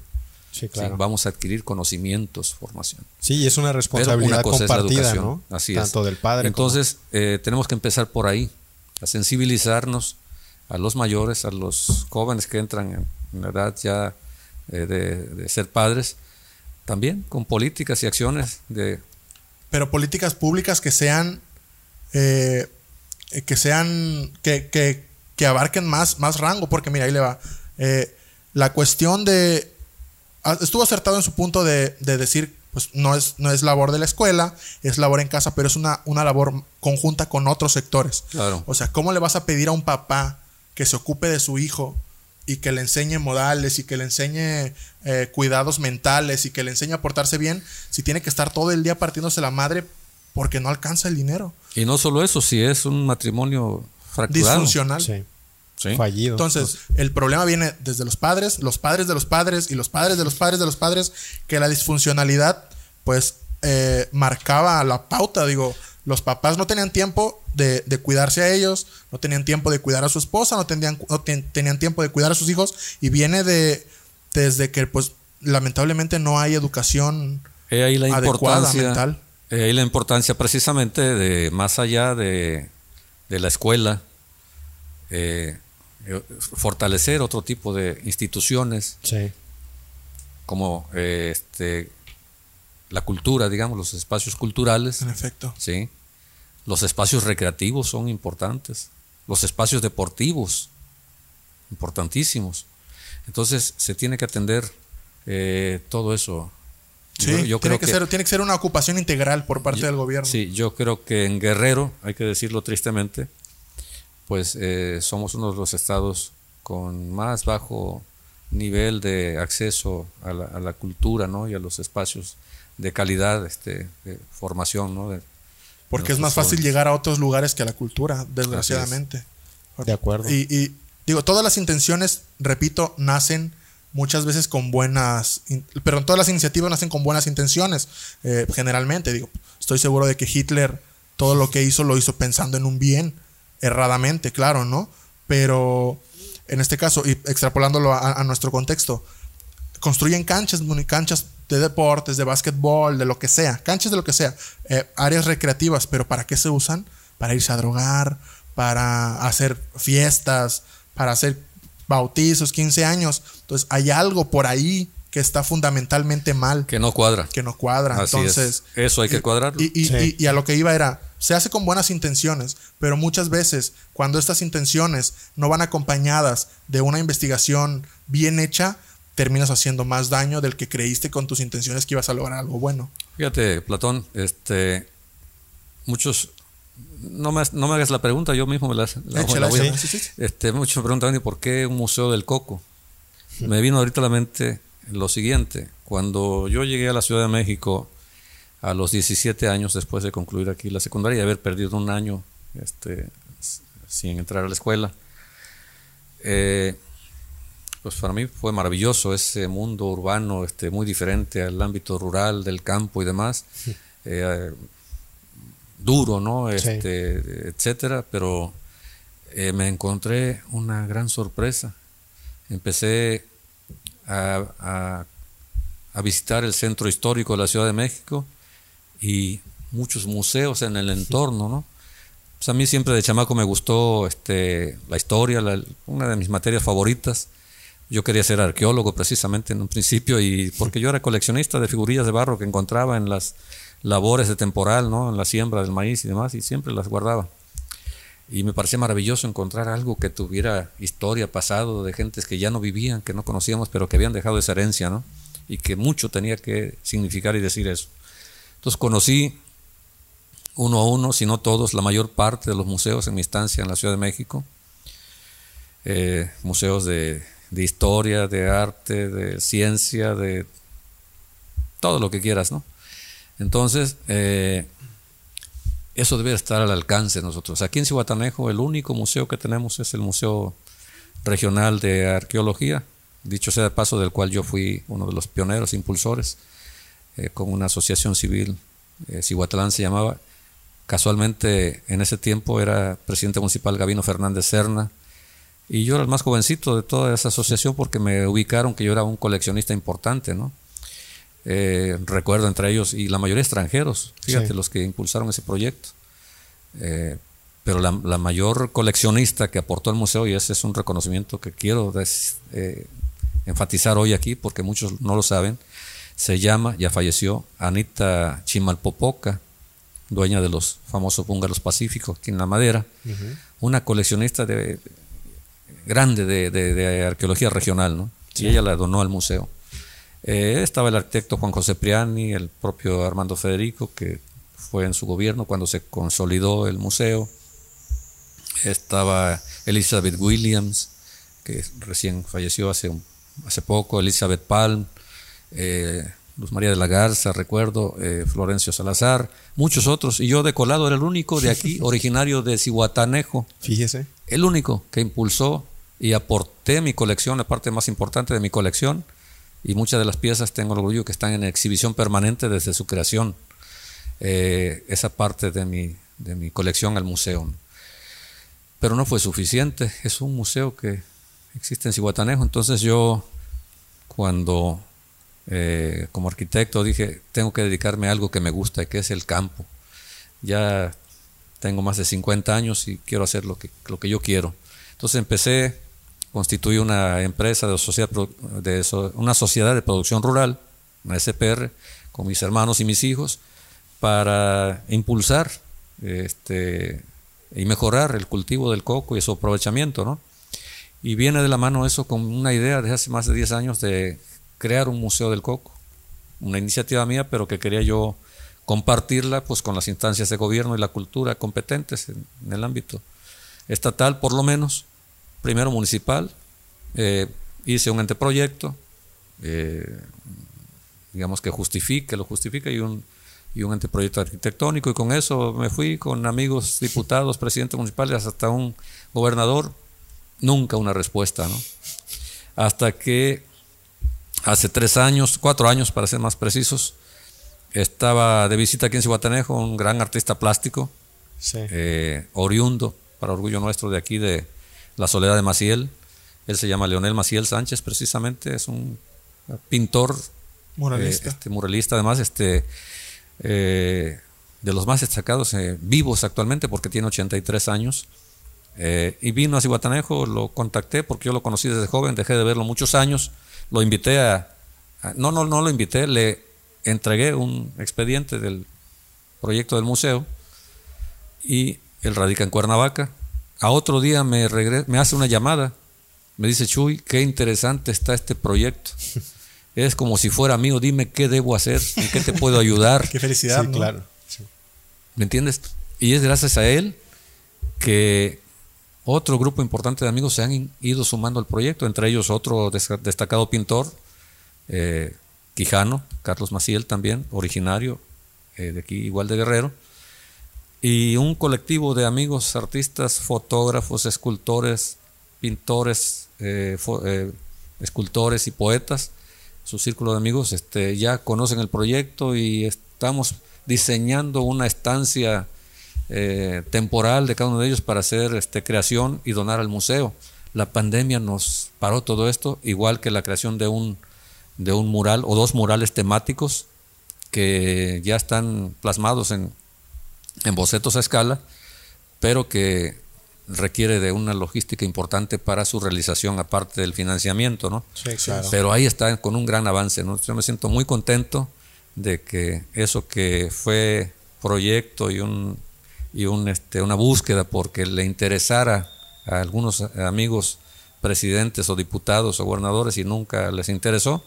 S2: Sí,
S3: ¿sí?
S2: claro.
S3: Vamos a adquirir conocimientos, formación.
S2: Sí, es una responsabilidad
S3: una
S2: compartida,
S3: educación.
S2: ¿no?
S3: Así
S2: Tanto
S3: es.
S2: del padre como-
S3: Entonces, eh, tenemos que empezar por ahí, a sensibilizarnos a los mayores, a los jóvenes que entran en, en la edad ya eh, de, ser padres, también con políticas y acciones de...
S1: Pero políticas públicas que sean... Eh, que sean... Que, que, que, abarquen más, más rango, porque mira, ahí le va. Eh, la cuestión de... Ah, estuvo acertado en su punto de, de decir pues no es, no es labor de la escuela, es labor en casa, pero es una, una labor conjunta con otros sectores.
S3: Claro.
S1: O sea, ¿cómo le vas a pedir a un papá que se ocupe de su hijo y que le enseñe modales y que le enseñe eh, cuidados mentales y que le enseñe a portarse bien si tiene que estar todo el día partiéndose la madre porque no alcanza el dinero?
S3: Y no solo eso, si es un matrimonio fracturado.
S1: Disfuncional.
S2: Sí. Fallido.
S1: Entonces, el problema viene desde los padres, los padres de los padres y los padres de los padres de los padres, que la disfuncionalidad, pues, eh, marcaba la pauta. Digo, los papás no tenían tiempo de, cuidarse a ellos, no tenían tiempo de cuidar a su esposa, no tenían, tenían tiempo de cuidar a sus hijos, y viene de desde que, pues, lamentablemente no hay educación
S3: ahí la adecuada mental. ahí la importancia precisamente de, más allá de, de la escuela, eh, fortalecer otro tipo de instituciones como eh, este, la cultura, digamos, los espacios culturales.
S1: En efecto.
S3: Sí. Los espacios recreativos son importantes. Los espacios deportivos, importantísimos. Entonces se tiene que atender eh, todo eso.
S1: Sí, yo, tiene, que, ser, tiene que ser una ocupación integral por parte del gobierno.
S3: Sí, yo creo que en Guerrero, hay que decirlo tristemente, pues eh, somos uno de los estados con más bajo nivel de acceso a la, cultura ¿no? y a los espacios de calidad, este, de formación. ¿no?
S1: Porque es más fácil llegar a otros lugares que a la cultura, desgraciadamente.
S2: De acuerdo.
S1: Y, digo, todas las intenciones, repito, nacen muchas veces con buenas, pero todas las iniciativas nacen con buenas intenciones, eh, generalmente. Digo, estoy seguro de que Hitler todo lo que hizo lo hizo pensando en un bien erradamente, claro, ¿no? Pero en este caso, y extrapolándolo a, nuestro contexto, construyen canchas, canchas de deportes, de básquetbol, de lo que sea, canchas de lo que sea, eh, áreas recreativas, pero ¿para qué se usan? Para irse a drogar, para hacer fiestas, para hacer bautizos, 15 años. Entonces hay algo por ahí que está fundamentalmente mal.
S3: Que no cuadra.
S1: Que no cuadra. Entonces,
S3: Eso hay que cuadrar.
S1: y, a lo que iba era, se hace con buenas intenciones, pero muchas veces cuando estas intenciones no van acompañadas de una investigación bien hecha, terminas haciendo más daño del que creíste con tus intenciones que ibas a lograr algo bueno.
S3: Fíjate, Platón, este, muchos, no me, no me hagas la pregunta, yo mismo me la, voy a, este, Muchos me preguntan, ¿por qué un museo del coco? Me vino ahorita a la mente lo siguiente, cuando yo llegué a la Ciudad de México, a los 17 años después de concluir aquí la secundaria y haber perdido un año este, sin entrar a la escuela. Eh, pues para mí fue maravilloso ese mundo urbano, este, muy diferente al ámbito rural, del campo y demás. Eh, duro, ¿no? Este, Etcétera, pero eh, me encontré una gran sorpresa. Empecé a, a visitar el centro histórico de la Ciudad de México y muchos museos en el entorno, ¿no? Pues a mí siempre de chamaco me gustó este, la historia, una de mis materias favoritas. Yo quería ser arqueólogo precisamente en un principio y porque yo era coleccionista de figurillas de barro que encontraba en las labores de temporal, ¿no? En la siembra del maíz y demás y siempre las guardaba. Y me parecía maravilloso encontrar algo que tuviera historia, pasado, de gentes que ya no vivían, que no conocíamos, pero que habían dejado esa herencia, ¿no? Y que mucho tenía que significar y decir eso. Entonces conocí uno a uno, si no todos, la mayor parte de los museos en mi estancia en la Ciudad de México. Eh, museos de, historia, de arte, de ciencia, de todo lo que quieras, ¿no? Entonces, eh, eso debe estar al alcance de nosotros. Aquí en Cihuatanejo, el único museo que tenemos es el Museo Regional de Arqueología, dicho sea de paso, del cual yo fui uno de los pioneros, impulsores. Eh, con una asociación civil, eh, Cihuatlán se llamaba. Casualmente en ese tiempo era presidente municipal Gabino Fernández Serna y yo era el más jovencito de toda esa asociación porque me ubicaron que yo era un coleccionista importante, ¿no? Eh, recuerdo entre ellos, y la mayoría extranjeros, fíjate, los que impulsaron ese proyecto. pero la, mayor coleccionista que aportó al museo, y ese es un reconocimiento que quiero enfatizar hoy aquí, porque muchos no lo saben, se llama, ya falleció, Anita Chimalpopoca, dueña de los famosos búngalos pacíficos aquí en La Madera, una coleccionista de, grande de, arqueología regional, ¿no? Y ella la donó al museo. Eh, estaba el arquitecto Juan José Priani, el propio Armando Federico, que fue en su gobierno cuando se consolidó el museo. Estaba Elizabeth Williams, que recién falleció hace, hace poco, Elizabeth Palm, eh, Luz María de la Garza, recuerdo, eh, Florencio Salazar, muchos otros. Y yo de colado era el único de aquí, originario de Cihuatanejo.
S2: Fíjese.
S3: El único que impulsó y aporté mi colección, la parte más importante de mi colección. Y muchas de las piezas tengo el orgullo que están en exhibición permanente desde su creación. Eh, esa parte de mi, de mi colección al museo. Pero no fue suficiente. Es un museo que existe en Cihuatanejo. Entonces yo, cuando eh, como arquitecto dije, tengo que dedicarme a algo que me gusta, que es el campo. Ya tengo más de 50 años y quiero hacer lo que, lo que yo quiero. Entonces empecé, constituí una empresa de, sociedad, de una sociedad de producción rural, una SPR, con mis hermanos y mis hijos, para impulsar este, y mejorar el cultivo del coco y su aprovechamiento. ¿no? Y viene de la mano eso con una idea de hace más de 10 años de crear un museo del coco, una iniciativa mía, pero que quería yo compartirla pues con las instancias de gobierno y la cultura competentes en, el ámbito estatal, por lo menos, primero municipal, eh, hice un anteproyecto, eh, digamos que justifique, lo justifica y un, y un anteproyecto arquitectónico y con eso me fui con amigos diputados, presidentes municipales, hasta un gobernador, nunca una respuesta, ¿no? Hasta que hace tres años, cuatro años para ser más precisos, estaba de visita aquí en Cihuatanejo un gran artista plástico, eh, oriundo, para orgullo nuestro de aquí de la Soledad de Maciel. Él se llama Leonel Maciel Sánchez, precisamente, es un pintor,
S1: muralista,
S3: eh, este, muralista además, este, eh, de los más destacados vivos actualmente, porque tiene 83 años. y vino a Cihuatanejo, lo contacté porque yo lo conocí desde joven, dejé de verlo muchos años lo invité a, no, no, no lo invité, le entregué un expediente del proyecto del museo y él radica en Cuernavaca. A otro día me, me hace una llamada, me dice, Chuy, qué interesante está este proyecto. Es como si fuera mío, dime qué debo hacer, en qué te puedo ayudar.
S1: qué felicidad,
S2: claro.
S3: ¿Me entiendes? Y es gracias a él que otro grupo importante de amigos se han ido sumando al proyecto, entre ellos otro destacado pintor, eh, Quijano, Carlos Maciel también, originario eh, de aquí, igual de Guerrero, y un colectivo de amigos, artistas, fotógrafos, escultores, pintores, eh, escultores y poetas. Su círculo de amigos este, ya conocen el proyecto y estamos diseñando una estancia eh, temporal de cada uno de ellos para hacer este, creación y donar al museo. La pandemia nos paró todo esto, igual que la creación de un, de un mural o dos murales temáticos que ya están plasmados en, en bocetos a escala, pero que requiere de una logística importante para su realización, aparte del financiamiento, ¿no? Pero ahí está con un gran avance, ¿no? Yo me siento muy contento de que eso que fue proyecto y un y un, este, una búsqueda porque le interesara a algunos amigos presidentes o diputados o gobernadores y nunca les interesó.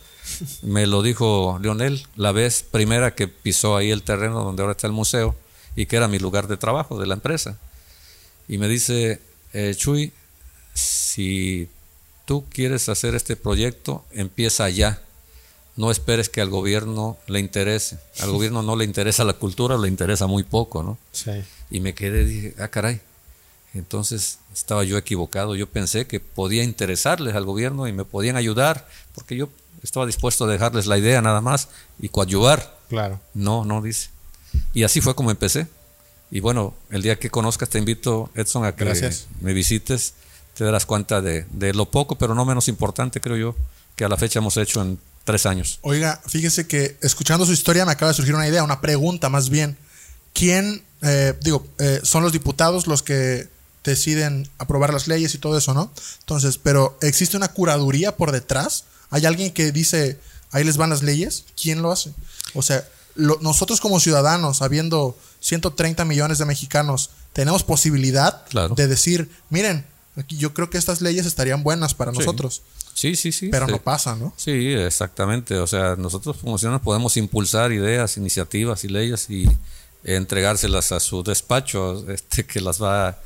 S3: Me lo dijo Leonel la vez primera que pisó ahí el terreno donde ahora está el museo y que era mi lugar de trabajo de la empresa. Y me dice, eh, Chuy, si tú quieres hacer este proyecto, empieza ya. No esperes que al gobierno le interese. Al gobierno no le interesa la cultura, le interesa muy poco, ¿no?
S2: Sí.
S3: Y me quedé, dije, ah, caray. Entonces estaba yo equivocado. Yo pensé que podía interesarles al gobierno y me podían ayudar, porque yo estaba dispuesto a dejarles la idea nada más y coadyuvar.
S2: Claro.
S3: No, no dice. Y así fue como empecé. Y bueno, el día que conozcas te invito, Edson, a que me visites. Te darás cuenta de, de, lo poco, pero no menos importante, creo yo, que a la fecha hemos hecho en tres años.
S1: Oiga, fíjese que escuchando su historia me acaba de surgir una idea, una pregunta más bien. ¿Quién eh, digo, eh, son los diputados los que deciden aprobar las leyes y todo eso, ¿no? Entonces, pero ¿existe una curaduría por detrás ¿Hay alguien que dice, ahí les van las leyes? ¿Quién lo hace? O sea, lo- nosotros como ciudadanos, habiendo 130 millones de mexicanos, tenemos posibilidad
S3: Claro.
S1: de decir, miren, aquí yo creo que estas leyes estarían buenas para
S3: Sí.
S1: nosotros,
S3: Sí, sí, sí.
S1: pero
S3: sí.
S1: no pasa, ¿no?
S3: Sí, exactamente. O sea, nosotros como ciudadanos podemos impulsar ideas, iniciativas y leyes y entregárselas a su despacho, este, que las va a,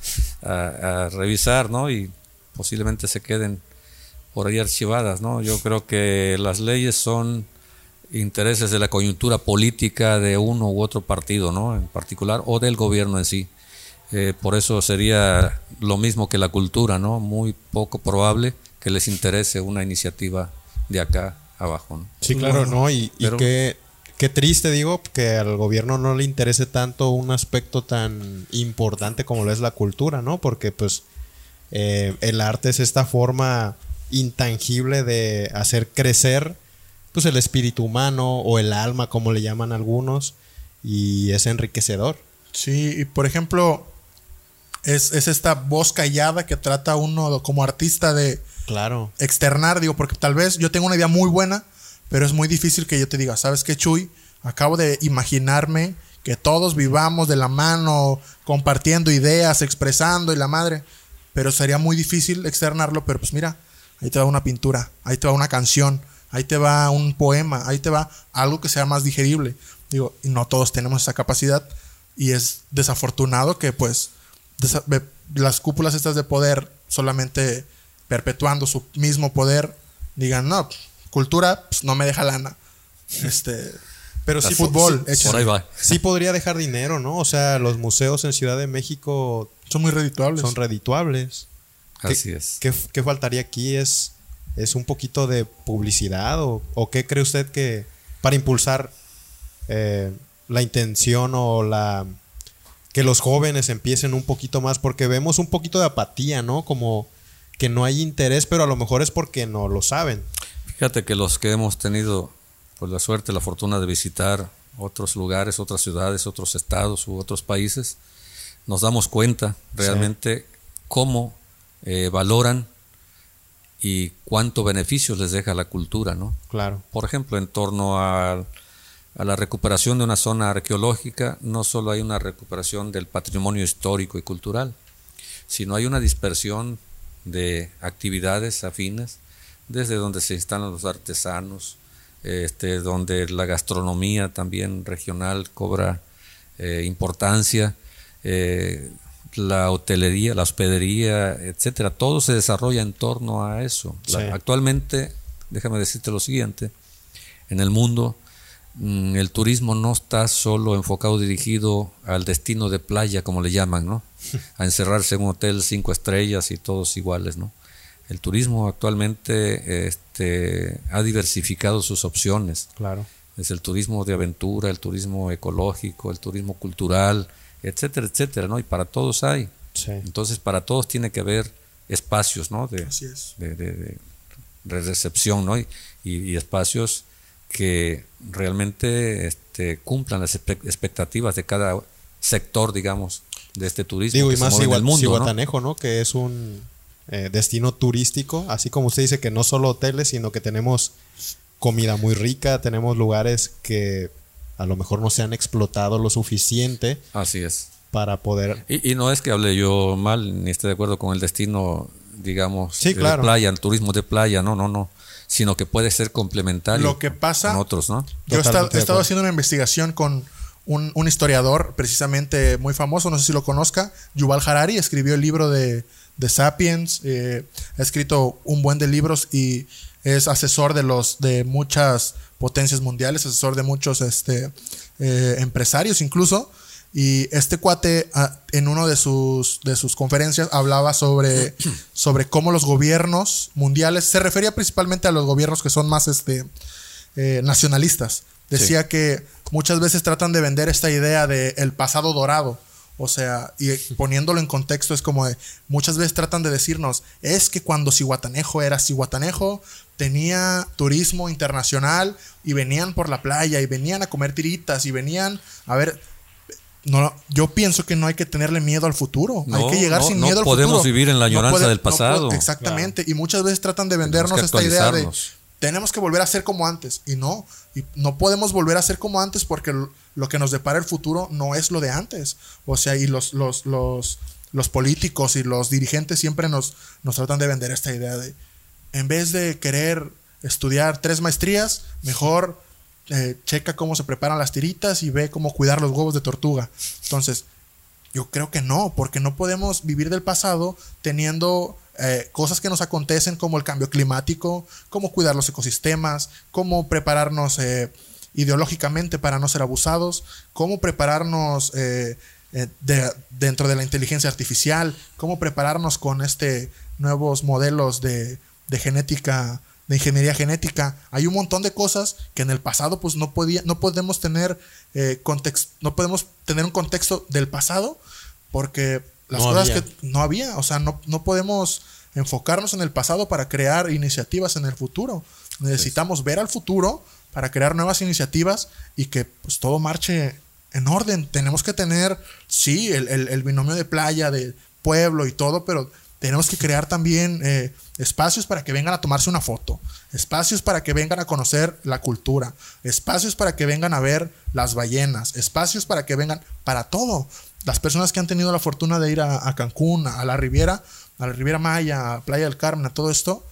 S3: a- a revisar, ¿no? Y posiblemente se queden por ahí archivadas, ¿no? Yo creo que las leyes son intereses de la coyuntura política de uno u otro partido, ¿no? En particular, o del gobierno en sí. Eh, por eso sería lo mismo que la cultura, ¿no? Muy poco probable que les interese una iniciativa de acá abajo, ¿no?
S2: Sí, claro, ¿no? Y, qué, qué triste, digo, que al gobierno no le interese tanto un aspecto tan importante como lo es la cultura, ¿no? Porque, pues, eh, el arte es esta forma intangible de hacer crecer, pues, el espíritu humano o el alma, como le llaman algunos, y es enriquecedor.
S1: Sí, y por ejemplo, es, es esta voz callada que trata uno como artista de
S2: Claro.
S1: externar, digo, porque tal vez yo tengo una idea muy buena, pero es muy difícil que yo te diga, ¿sabes qué, Chuy? Acabo de imaginarme que todos vivamos de la mano, compartiendo ideas, expresando y la madre, pero sería muy difícil externarlo, pero pues mira, ahí te va una pintura, ahí te va una canción, ahí te va un poema, ahí te va algo que sea más digerible. Digo, y no todos tenemos esa capacidad y es desafortunado que pues las cúpulas estas de poder solamente perpetuando su mismo poder digan, no, cultura pues, no me deja lana. Este,
S2: Pero
S1: sí, fútbol,
S2: sí-.
S3: Por ahí va.
S2: sí podría dejar dinero, ¿no? O sea, los museos en Ciudad de México
S1: son muy redituables.
S2: son redituables. ¿Qué-
S3: Así es.
S2: ¿Qué, qué faltaría aquí? ¿Es, ¿Es un poquito de publicidad? ¿O, o qué cree usted que para impulsar eh, la intención o la que los jóvenes empiecen un poquito más? Porque vemos un poquito de apatía, ¿no? Como que no hay interés, pero a lo mejor es porque no lo saben.
S3: Fíjate que los que hemos tenido pues la suerte, la fortuna de visitar otros lugares, otras ciudades, otros estados u otros países, nos damos cuenta realmente cómo eh, valoran y cuánto beneficios les deja la cultura, ¿no?
S2: Claro.
S3: Por ejemplo, en torno a, a la recuperación de una zona arqueológica, no solo hay una recuperación del patrimonio histórico y cultural, sino hay una dispersión de actividades afines, desde donde se instalan los artesanos, este, donde la gastronomía también regional cobra eh, importancia, eh, la hotelería, la hospedería, etcétera, todo se desarrolla en torno a eso. La- actualmente, déjame decirte lo siguiente, en el mundo mm, el turismo no está solo enfocado dirigido al destino de playa, como le llaman, ¿no? A encerrarse en un hotel cinco estrellas y todos iguales, ¿no? El turismo actualmente este, ha diversificado sus opciones.
S2: Claro.
S3: Es el turismo de aventura, el turismo ecológico, el turismo cultural, etcétera, etcétera, ¿no? Y para todos hay.
S2: Sí.
S3: Entonces, para todos tiene que haber espacios, ¿no? De,
S1: Así es.
S3: de, de- de- de recepción, ¿no? Y, y- y espacios que realmente este, cumplan las expectativas de cada sector, digamos, de este turismo
S2: Digo, y más Cihuat-
S3: el mundo, ¿no?
S2: Cihuatanejo, ¿no? Que es un eh, destino turístico, así como usted dice que no solo hoteles, sino que tenemos comida muy rica, tenemos lugares que a lo mejor no se han explotado lo suficiente
S3: Así es.
S2: para poder...
S3: Y, y no es que hable yo mal ni esté de acuerdo con el destino, digamos,
S2: Sí,
S3: de
S2: claro.
S3: playa, el turismo de playa, no, no, no, sino que puede ser complementario
S1: Lo que pasa-
S3: con otros, ¿no?
S1: Yo he estado, he haciendo una investigación con un, un historiador precisamente muy famoso, no sé si lo conozca, Yuval Harari, escribió el libro de, de Sapiens, eh, ha escrito un buen de libros y es asesor de los de muchas potencias mundiales, asesor de muchos este, eh, empresarios incluso. Y este cuate ah, en una de sus, de sus conferencias hablaba sobre, sobre cómo los gobiernos mundiales, se refería principalmente a los gobiernos que son más este, eh, nacionalistas. Decía que muchas veces tratan de vender esta idea de el pasado dorado. O sea, y poniéndolo en contexto es como de, muchas veces tratan de decirnos, es que cuando Cihuatanejo era Cihuatanejo, tenía turismo internacional y venían por la playa y venían a comer tiritas y venían a ver... No, yo pienso que no hay que tenerle miedo al futuro. hay
S3: No,
S1: que llegar
S3: no,
S1: sin miedo al
S3: podemos
S1: futuro.
S3: vivir en la añoranza del
S1: puede-
S3: pasado.
S1: exactamente. Y muchas veces tratan de vendernos esta idea de tenemos que volver a ser como antes. Y no, y no podemos volver a ser como antes porque lo, lo que nos depara el futuro no es lo de antes. O sea, y los, los, los, los políticos y los dirigentes siempre nos, nos tratan de vender esta idea de, en vez de querer estudiar tres maestrías, mejor eh, checa cómo se preparan las tiritas y ve cómo cuidar los huevos de tortuga. Entonces, yo creo que no, porque no podemos vivir del pasado teniendo eh, cosas que nos acontecen como el cambio climático, cómo cuidar los ecosistemas, cómo prepararnos eh, ideológicamente para no ser abusados, cómo prepararnos de- dentro de la inteligencia artificial, cómo prepararnos con este nuevos modelos de, de genética, de ingeniería genética. Hay un montón de cosas que en el pasado pues no podía, no podemos tener eh, context- no podemos tener un contexto del pasado porque las
S2: No
S1: cosas
S2: había.
S1: que no había, o sea, no, no podemos enfocarnos en el pasado para crear iniciativas en el futuro. Necesitamos ver al futuro para crear nuevas iniciativas y que pues todo marche en orden. Tenemos que tener, sí, el, el- el binomio de playa, de pueblo y todo, pero tenemos que crear también eh, espacios para que vengan a tomarse una foto, espacios para que vengan a conocer la cultura, espacios para que vengan a ver las ballenas, espacios para que vengan para todo. Las personas que han tenido la fortuna de ir a, Cancún, a la Riviera, a la Riviera Maya, a Playa del Carmen, a todo esto,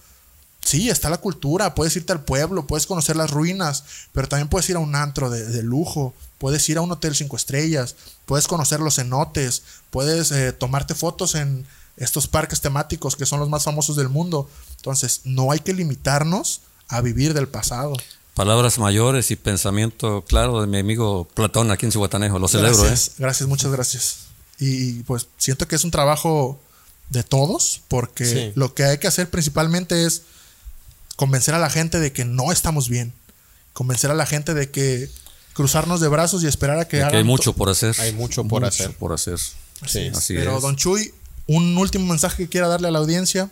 S1: Sí, está la cultura, puedes irte al pueblo, puedes conocer las ruinas, pero también puedes ir a un antro de, de lujo, puedes ir a un hotel cinco estrellas, puedes conocer los cenotes, puedes eh, tomarte fotos en estos parques temáticos que son los más famosos del mundo. Entonces, no hay que limitarnos a vivir del pasado.
S3: Palabras mayores y pensamiento claro de mi amigo Platón aquí en Cihuatanejo. Lo celebro, ¿eh?
S1: Gracias, gracias, muchas gracias. Y pues siento que es un trabajo de todos, porque
S2: Sí.
S1: lo que hay que hacer principalmente es convencer a la gente de que no estamos bien. Convencer a la gente de que cruzarnos de brazos y esperar a que
S3: De que
S1: hagan
S3: hay
S1: to-
S3: mucho por hacer.
S2: Hay mucho por hacer.
S3: por hacer.
S2: Sí.
S3: Así
S1: Pero
S3: es.
S1: don Chuy, un último mensaje que quiera darle a la audiencia.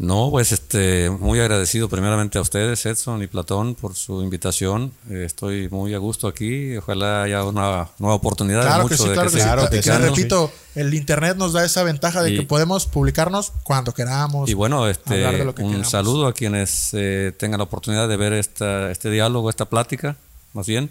S3: No, pues este, muy agradecido primeramente a ustedes, Edson y Platón, por su invitación. Eh, estoy muy a gusto aquí. Ojalá haya una nueva oportunidad.
S1: Claro
S3: mucho
S1: que sí,
S3: de
S1: claro que, sí.
S2: Claro que sí.
S3: Platicando.
S1: repito, el internet nos da esa ventaja de
S3: Y-
S1: que podemos publicarnos cuando queramos.
S3: Y bueno, este,
S1: hablar de lo que
S3: un
S1: queramos.
S3: saludo a quienes eh, tengan la oportunidad de ver esta, este diálogo, esta plática, más bien,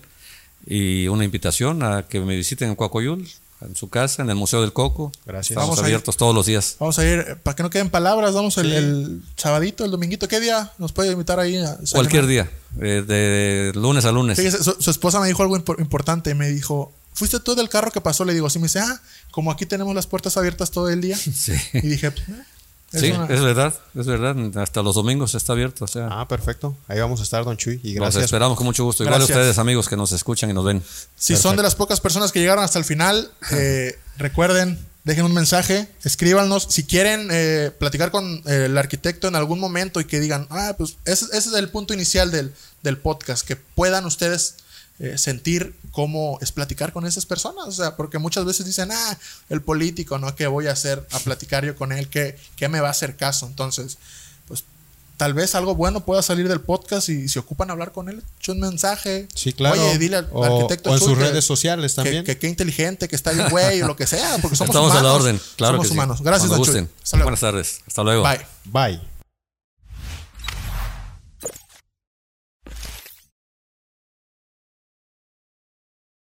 S3: y una invitación a que me visiten en Coacoyul, en su casa, en el Museo del Coco.
S2: Gracias.
S3: Estamos
S1: Vamos ir.
S3: abiertos todos los días.
S1: Vamos a ir, eh, para que no queden palabras, vamos el,
S2: Sí.
S1: el sabadito, el dominguito. ¿Qué día nos puede invitar ahí? A?
S3: Cualquier día, eh, de lunes a lunes.
S1: Fíjese, su, su esposa me dijo algo impor- importante. Me dijo, ¿fuiste tú del carro que pasó? Le digo, sí. Me dice, ah, como aquí tenemos las puertas abiertas todo el día.
S3: Sí.
S1: Y dije, eh, es
S3: Sí,
S1: una-
S3: es verdad, es verdad. Hasta los domingos está abierto. O sea,
S2: Ah, perfecto. Ahí vamos a estar, don Chuy. Y
S3: nos
S2: gracias.
S3: esperamos con mucho gusto. Igual a
S1: Gracias.
S3: ustedes, amigos, que nos escuchan y nos ven.
S1: Si son de las pocas personas que llegaron hasta el final, eh, recuerden, dejen un mensaje, escríbanos. Si quieren eh, platicar con eh, el arquitecto en algún momento y que digan, ah, pues ese, ese es el punto inicial del, del podcast, que puedan ustedes eh, sentir cómo es platicar con esas personas. O sea, porque muchas veces dicen, ah, el político, ¿no? ¿Qué voy a hacer a platicar yo con él? ¿Qué, qué me va a hacer caso? Entonces, pues tal vez algo bueno pueda salir del podcast y si ocupan hablar con él, eche un mensaje.
S2: Sí, claro.
S1: Oye, dile al
S2: O-
S1: arquitecto
S2: o en sus
S1: que-
S2: redes sociales también.
S1: Que, qué inteligente, que está bien güey, o lo que sea, porque somos
S3: Estamos
S1: humanos.
S3: a la orden, claro
S1: Somos
S3: que sí.
S1: humanos. Gracias, luego.
S3: Buenas tardes. Hasta luego.
S1: Bye.
S2: Bye.